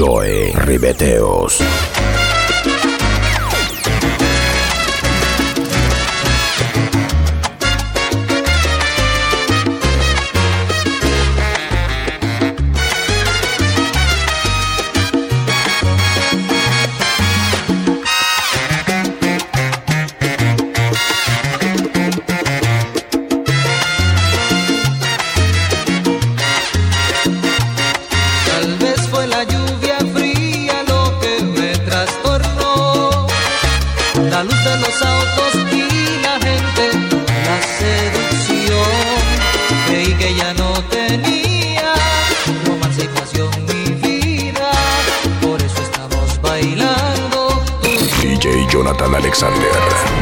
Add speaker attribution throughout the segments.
Speaker 1: Joe Ribeteos. DJ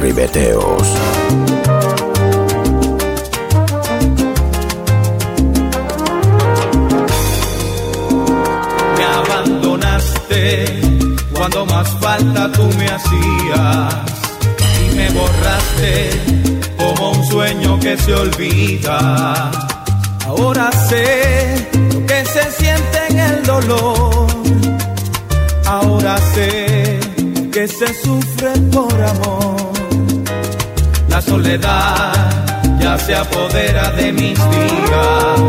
Speaker 1: ribeteos.
Speaker 2: Me
Speaker 3: abandonaste cuando más falta tú me hacías y me borraste como un sueño que
Speaker 4: se olvida. Ahora sé lo que se siente en el dolor. Ahora sé que se sufre por amor. Soledad ya se apodera de mis días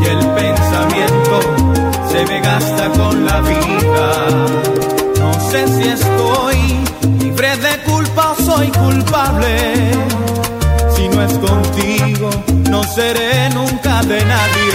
Speaker 4: y el pensamiento se me gasta con la vida. No sé si estoy libre de culpa o soy culpable. Si no es contigo, no seré nunca de nadie.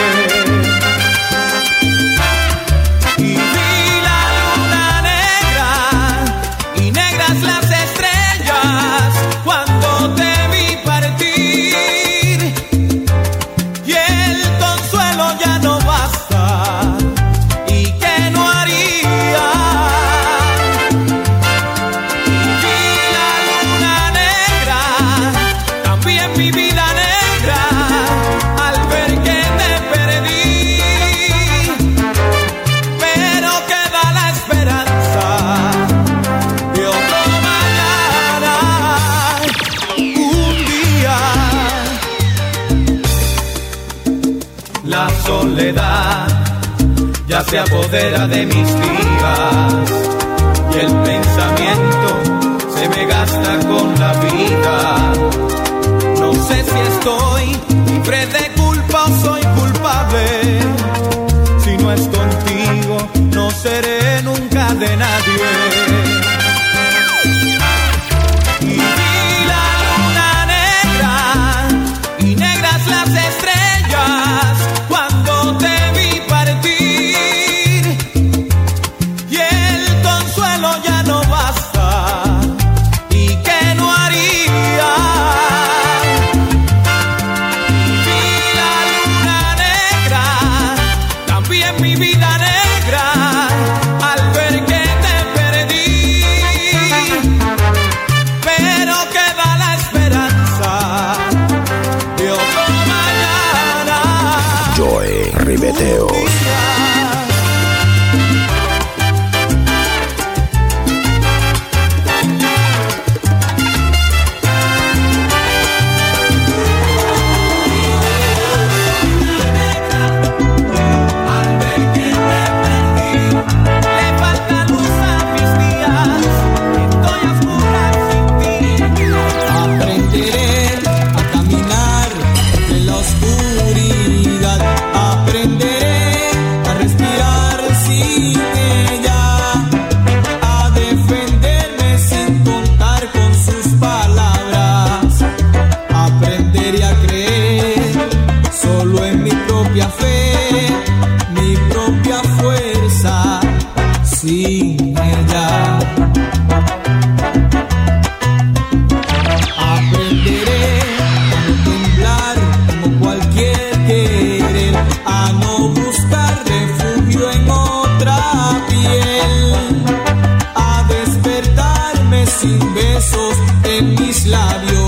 Speaker 4: Se apodera de mis días y el pensamiento se me gasta con la vida. No sé si estoy libre de culpa o soy culpable. Si no es contigo, no seré nunca de nadie. en mis labios.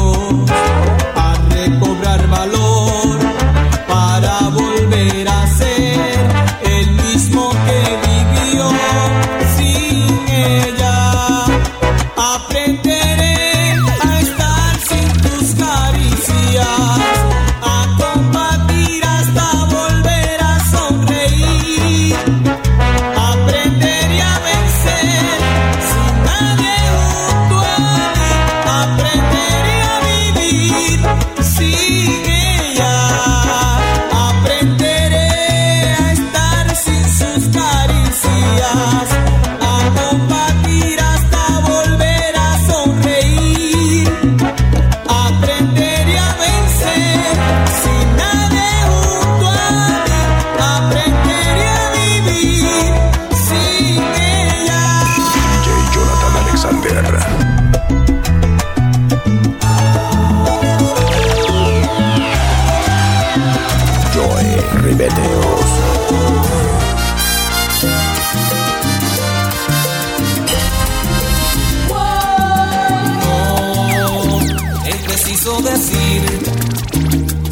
Speaker 4: quiso decir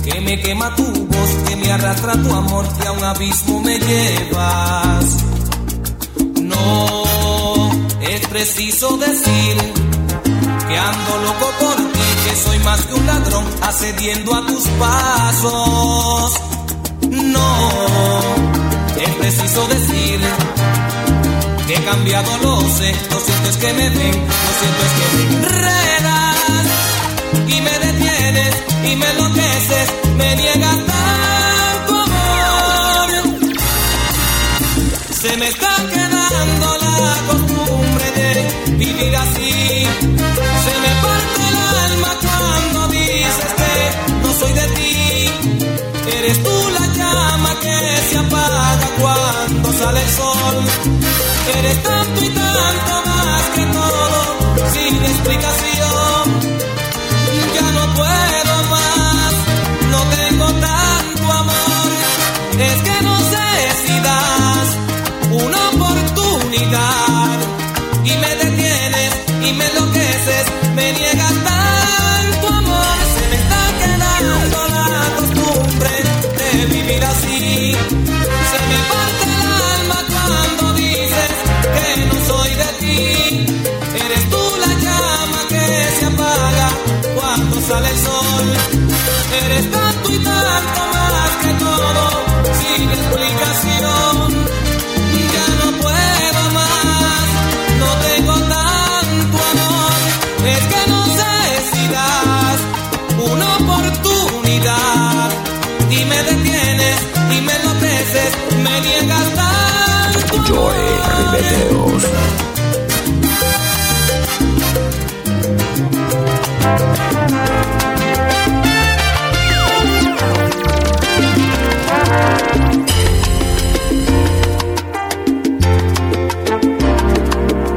Speaker 4: que me quema tu voz, que me arrastra tu amor, que a un abismo me llevas. No, es preciso decir que ando loco por ti, que soy más que un ladrón, accediendo a tus pasos. No, es preciso decir que he cambiado, lo sé, lo siento es que me ven, lo siento es que me y me enloqueces, me niegas tanto amor. Se me está quedando la costumbre de vivir así. Se me parte el alma cuando dices que no soy de ti. Eres tú la llama que se apaga cuando sale el sol. Eres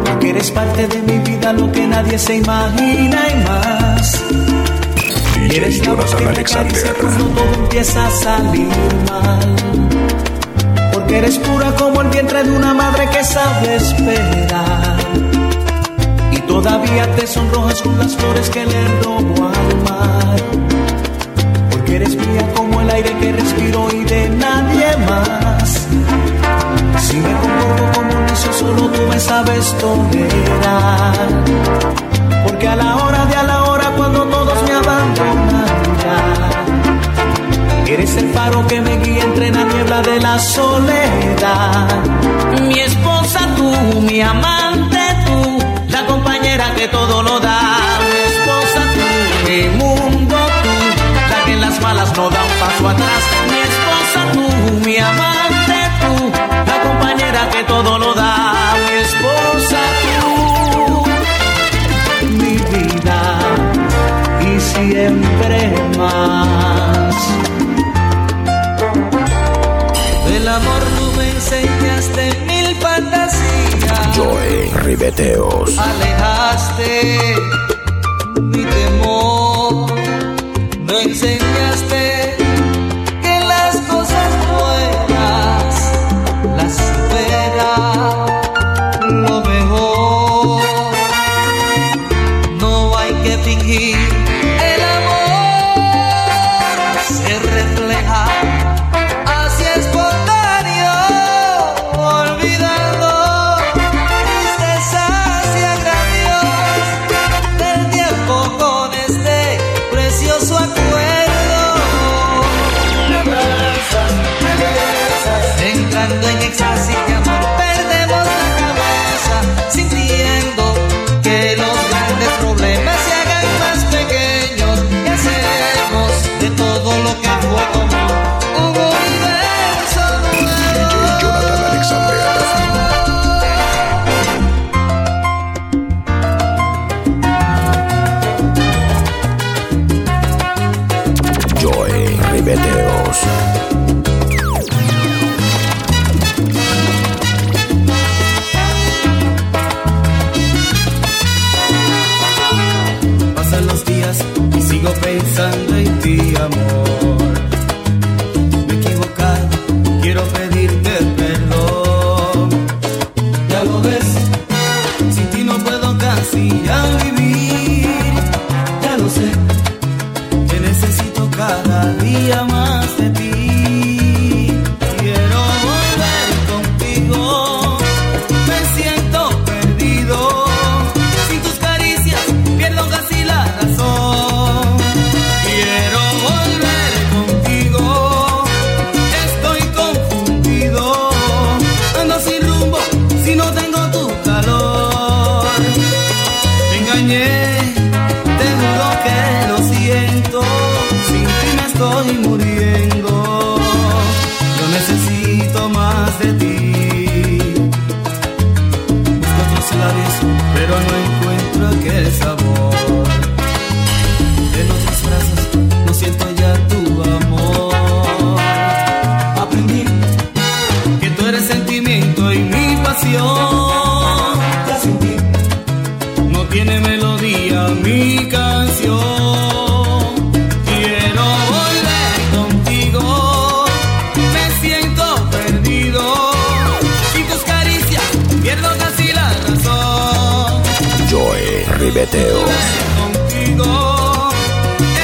Speaker 5: Porque eres parte de mi vida, lo que nadie se imagina y más. Y eres la voz que me acaricia cuando todo empieza a salir mal. Porque eres pura como el vientre de una madre que sabe esperar. Y todavía te sonrojas con las flores que le robo al mar. Porque eres mía como el aire que respiro y de nadie más. Si me comporto como un necio, solo tú me sabes tolerar. Porque a la hora, eres el faro que me guía entre la niebla de la soledad. Mi esposa tú, mi amante tú, la compañera que todo lo da. Mi esposa tú, mi mundo tú, la que en las malas no da un paso atrás. Mi esposa tú, mi amante tú, la compañera que todo lo da. Mi esposa tú, mi vida y siempre más.
Speaker 4: Enseñaste mil fantasías.
Speaker 1: Joe Ribeteos.
Speaker 4: alejaste mi temor, me enseñaste que las cosas buenas las supera lo mejor. No hay que fingir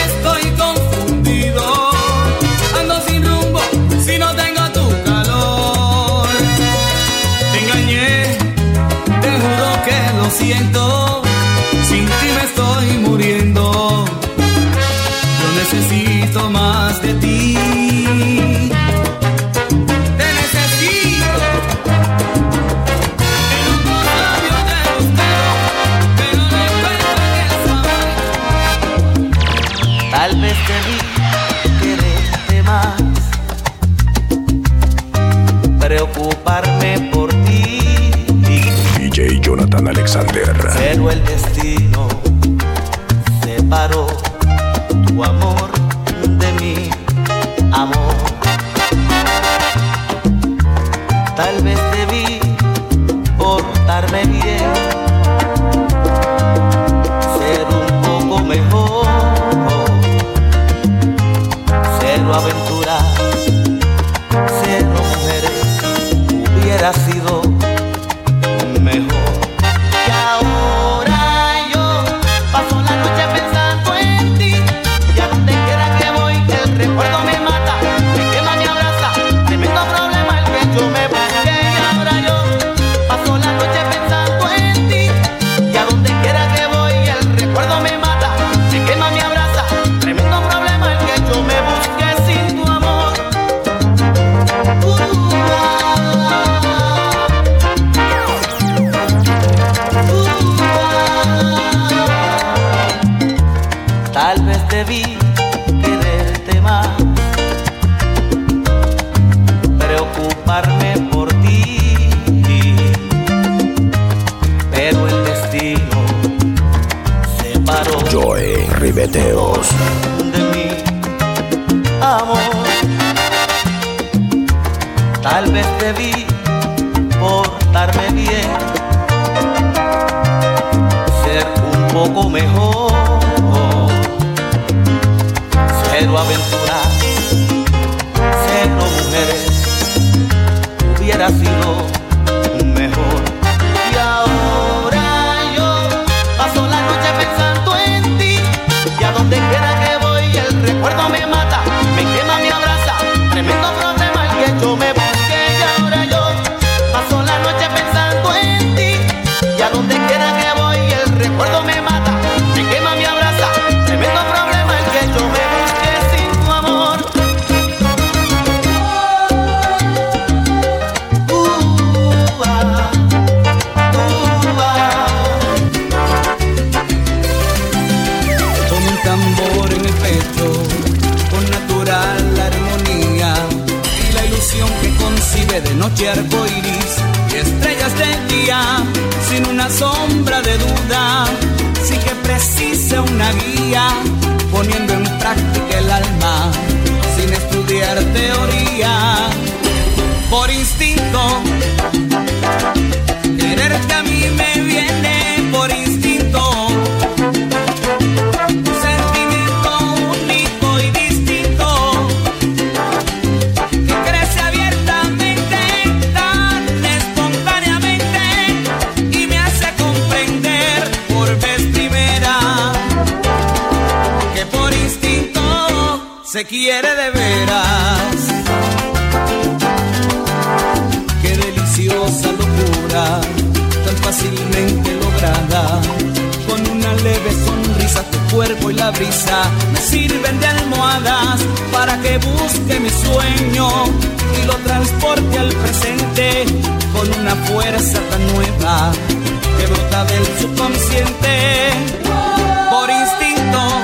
Speaker 5: Estoy confundido, ando sin rumbo, si no tengo tu calor, te engañé, te juro que lo siento. Sin
Speaker 6: ti me estoy muriendo, yo necesito más. Inglaterra. Cero el.
Speaker 5: Este se quiere de veras. Qué deliciosa locura, tan fácilmente lograda. Con una leve sonrisa tu cuerpo y la brisa me sirven de almohadas para que busque mi sueño y lo transporte al presente con una fuerza tan nueva que brota del subconsciente por instinto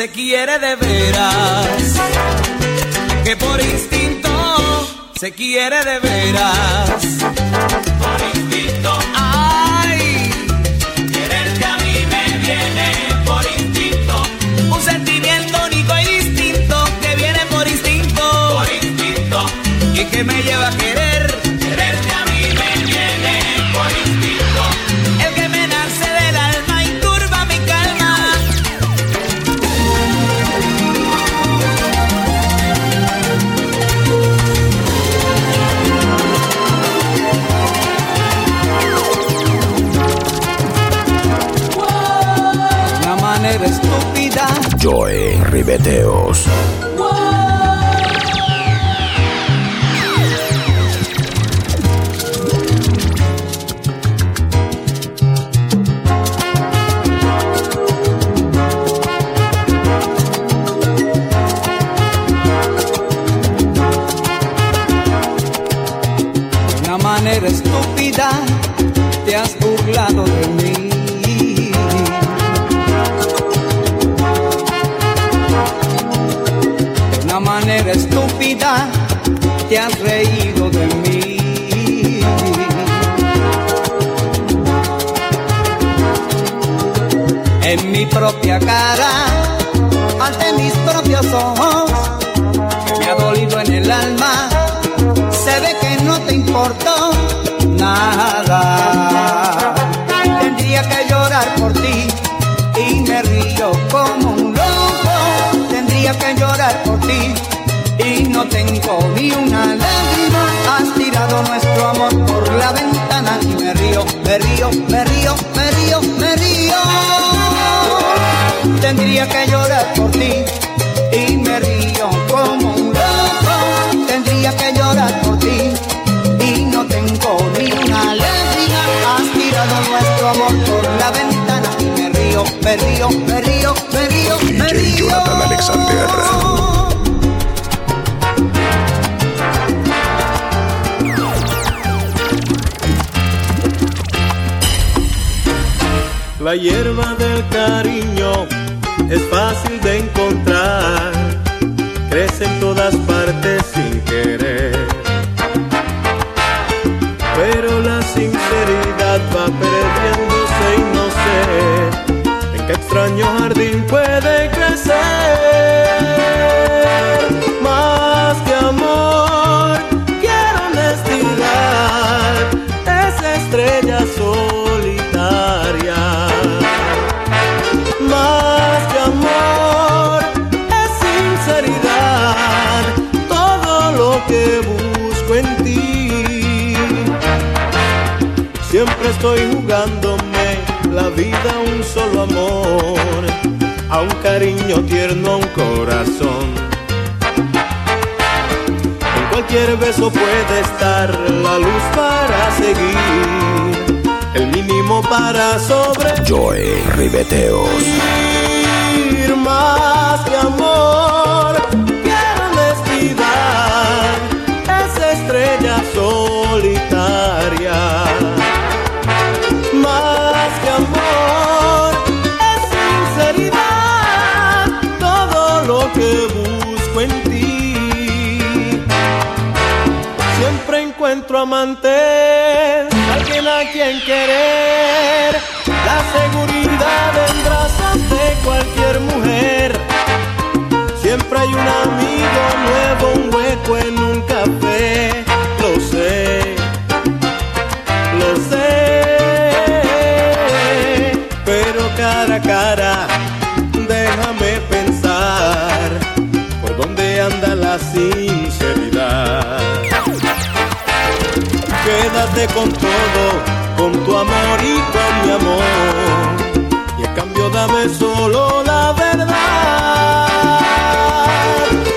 Speaker 5: se quiere de veras, que por instinto se quiere de veras, por instinto. Ay, quererte a mí me viene por instinto, un sentimiento único e y distinto que viene por instinto, por instinto. Y que me lleva a querer
Speaker 1: Joe Ribeteos.
Speaker 5: Una manera estúpida te has burlado de mí. Manera estúpida te has reído de mí. En mi propia cara, ante mis propios ojos, me ha dolido en el alma se ve que no te importó nada. Tendría que llorar por ti Tendría que llorar por ti y no tengo ni una lágrima. Has tirado nuestro amor por la ventana y me río, me río, me río, me río, me río. Tendría que llorar por ti y me río como un loco. Tendría que llorar por ti y no tengo ni una lágrima. Has tirado nuestro amor por la ventana y me río, me río, me río,
Speaker 1: Alexander.
Speaker 3: La hierba del cariño es fácil de encontrar, crece en todas partes sin querer. Pero la sinceridad va perdiéndose y no sé en qué extraño jardín puede vida un solo amor, a un cariño tierno, a un corazón. En cualquier beso puede estar la luz para seguir, el mínimo para sobrevivir
Speaker 1: Joe Ribeteos.
Speaker 3: más que amor, quiero honestidad, esa estrella solitaria. Alguien a quien querer, la seguridad en brazos de cualquier mujer. Siempre hay un amigo nuevo, un hueco en un café, Con todo, con tu amor y con mi amor. Y a cambio dame solo la verdad.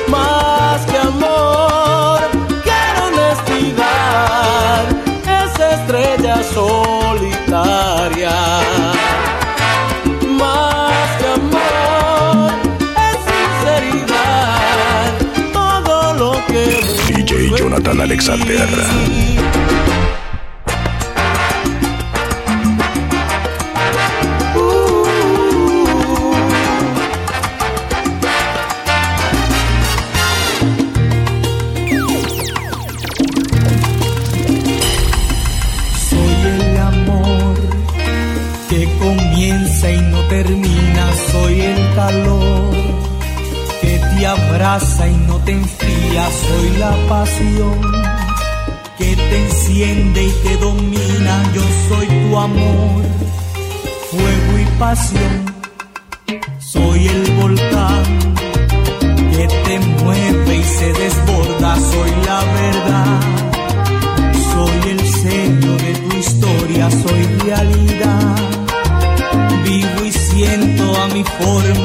Speaker 3: Más que amor, quiero honestidad. Esa estrella solitaria. Más que
Speaker 5: y no te enfría. Soy la pasión que te enciende y te domina. Yo soy tu amor, fuego y pasión. Soy el volcán que te mueve y se desborda. Soy la verdad. Soy el sello de tu historia, soy realidad. Vivo y siento a mi forma,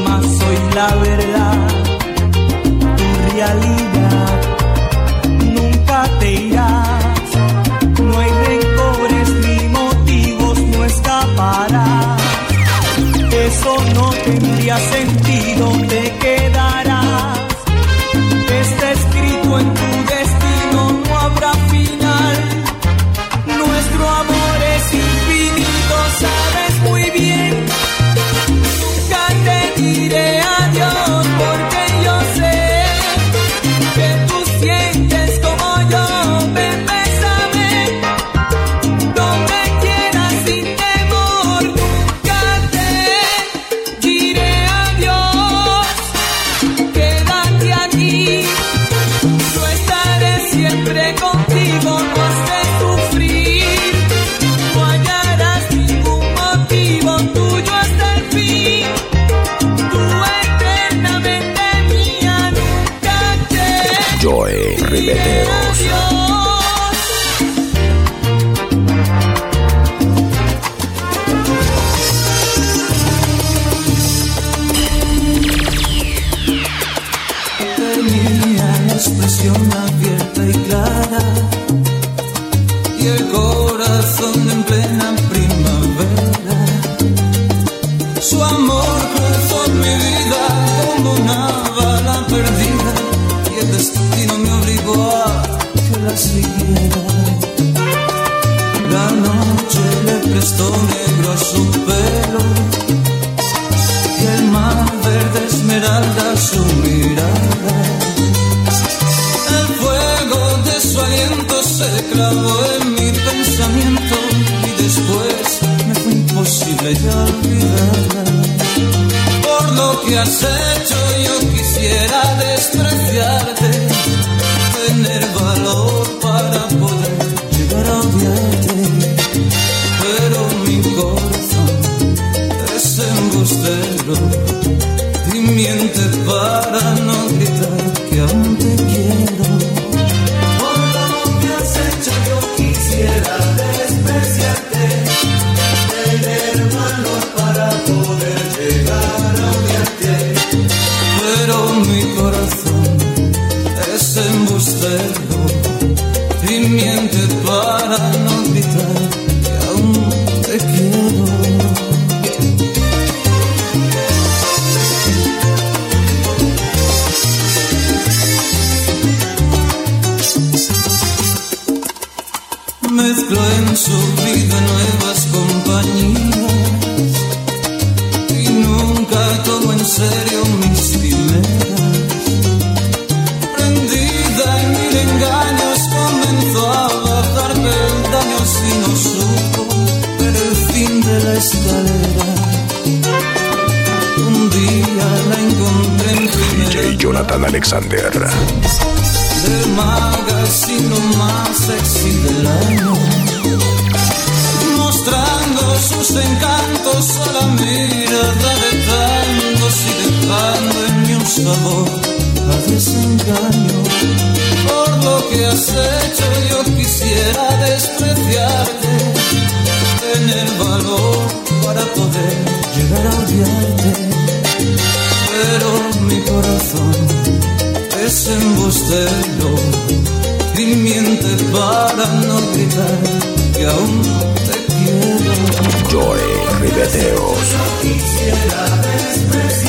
Speaker 7: has hecho yo quisiera despreciarte, Mezcló en su vida nuevas compañías y nunca tomó en serio mis quimeras. Prendida en mil engaños comenzó a bajar peldaños y no supo ver el fin de la escalera. Un día la encontré en
Speaker 1: DJ Jonathan Alexander.
Speaker 7: Del magazine más sexy del año Mostrando sus encantos a la mirada de tangos y dejando en mí un sabor a desengaño Por lo que has hecho yo quisiera despreciarte Tener valor para poder llegar a odiarte. Pero mi corazón es embustero y miente para no gritar que aún te quiero.
Speaker 1: Joy Ribeteos.
Speaker 7: Quisiera despreciarte,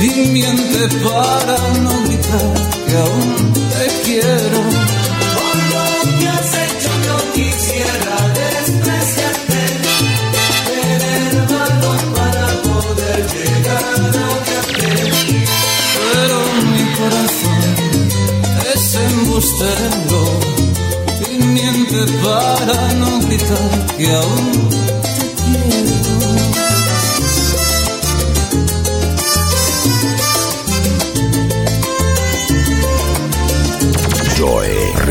Speaker 7: y miente para no gritar que aún te quiero. Por lo que has hecho yo quisiera despreciarte, tener valor para poder llegar a pero mi corazón es embustero y miente para no gritar que aún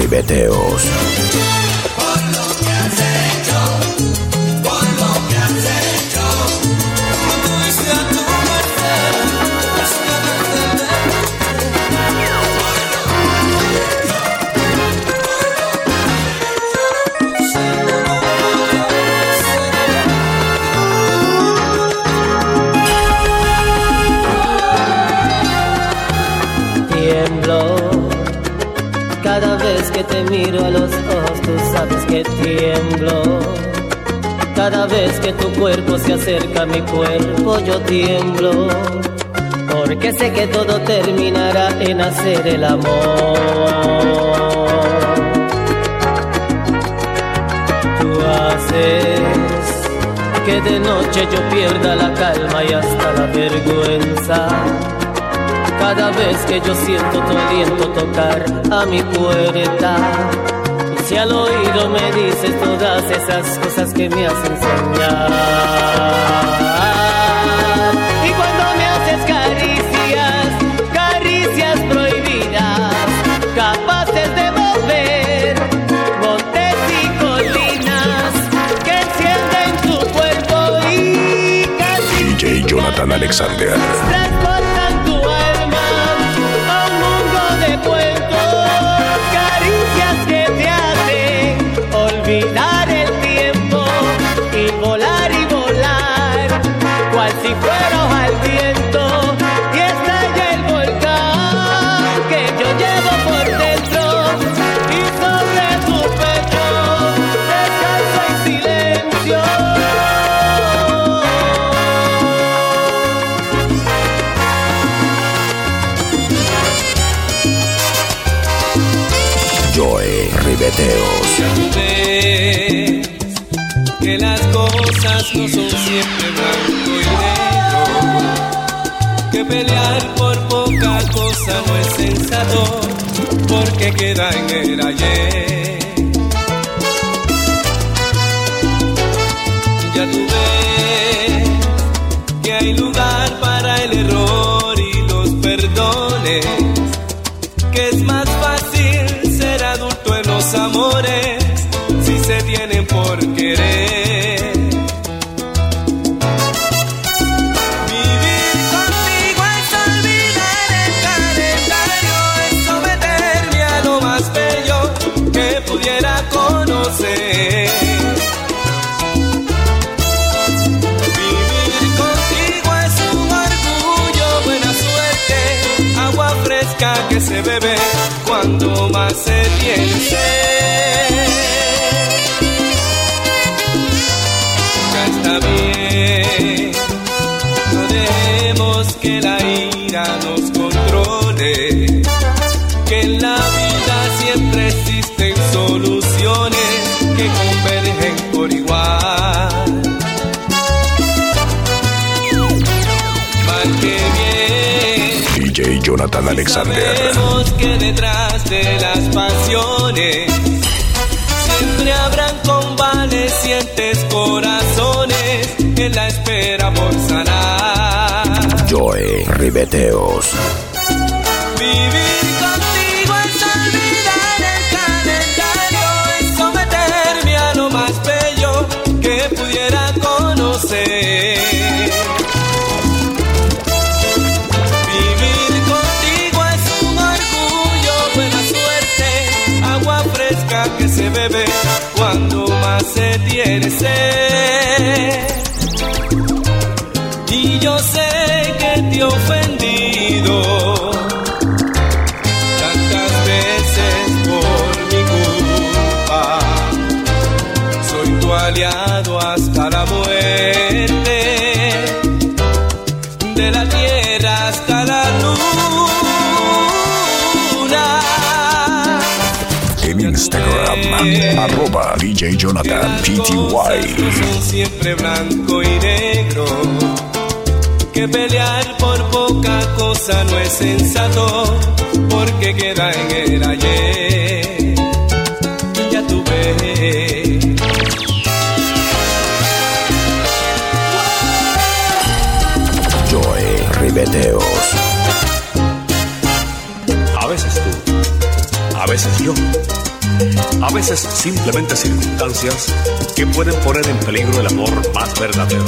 Speaker 1: Ribeteos.
Speaker 7: Que
Speaker 8: te miro a los ojos, tú sabes que tiemblo. Cada vez que tu cuerpo se acerca a mi cuerpo, yo tiemblo. Porque sé que todo terminará en hacer el amor. Tú haces que de noche yo pierda la calma y hasta la vergüenza. Cada vez que yo siento tu aliento tocar a mi puerta. Y si al oído me dices todas esas cosas que me hacen soñar. Y cuando me haces caricias, caricias prohibidas, capaces de mover montes y colinas que encienden tu cuerpo y casi
Speaker 1: DJ Jonathan Alexander. Ribeteos.
Speaker 4: ves que las cosas no son siempre blanco y negro, que pelear por poca cosa no es sensato, porque queda en el ayer. Ya tú ves que hay lugar bebe cuando más se tiene. Ya está bien, no dejemos que la ira nos controle, que en la vida siempre existen soluciones que convergen por igual.
Speaker 1: DJ Jonathan Alexander.
Speaker 4: Sabemos que detrás de las pasiones siempre habrán convalecientes corazones en la espera por sanar.
Speaker 1: Ribeteos.
Speaker 4: Vivir bebe cuando más se tiene sed. Y yo sé que te he ofendido tantas veces por mi culpa. Soy tu aliado hasta la muerte,
Speaker 1: Instagram, arroba DJ Jonathan PTY.
Speaker 4: siempre blanco y negro. Que pelear por poca cosa no es sensato, porque queda en el ayer. Ya tú ves.
Speaker 1: Joe Ribeteos.
Speaker 9: A veces tú, a veces yo, a veces simplemente circunstancias que pueden poner en peligro el amor más verdadero.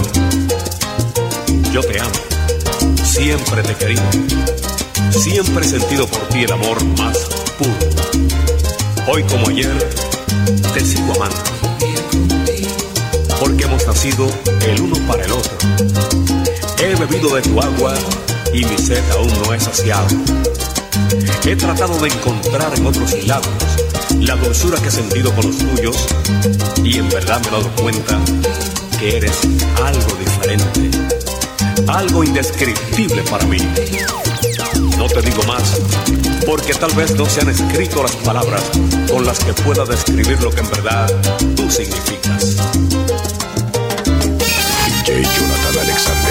Speaker 9: Yo te amo, siempre te he siempre he sentido por ti el amor más puro. Hoy como ayer, te sigo amando, porque hemos nacido el uno para el otro. He bebido de tu agua y mi sed aún no es saciado. He tratado de encontrar en otros labios la dulzura que he sentido con los tuyos y en verdad me he dado cuenta que eres algo diferente, algo indescriptible para mí. No te digo más, porque tal vez no se han escrito las palabras con las que pueda describir lo que en verdad tú significas.
Speaker 1: Jonathan Alexander.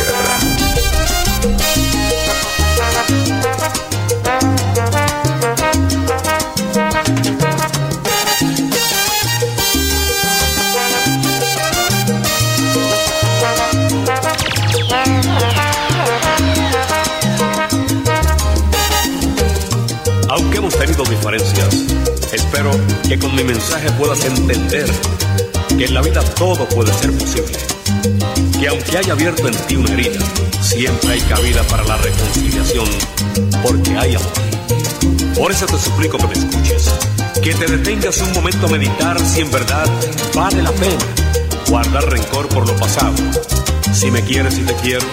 Speaker 9: Diferencias, espero que con mi mensaje puedas entender que en la vida todo puede ser posible. Que aunque haya abierto en ti una herida, siempre hay cabida para la reconciliación, porque hay amor. Por eso te suplico que me escuches, que te detengas un momento a meditar si en verdad vale la pena guardar rencor por lo pasado. Si me quieres y te quiero,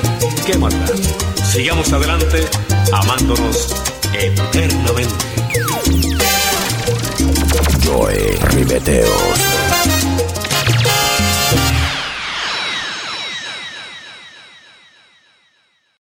Speaker 9: ¿qué maldad? Sigamos adelante amándonos eternamente.
Speaker 1: Joe Ribeteos.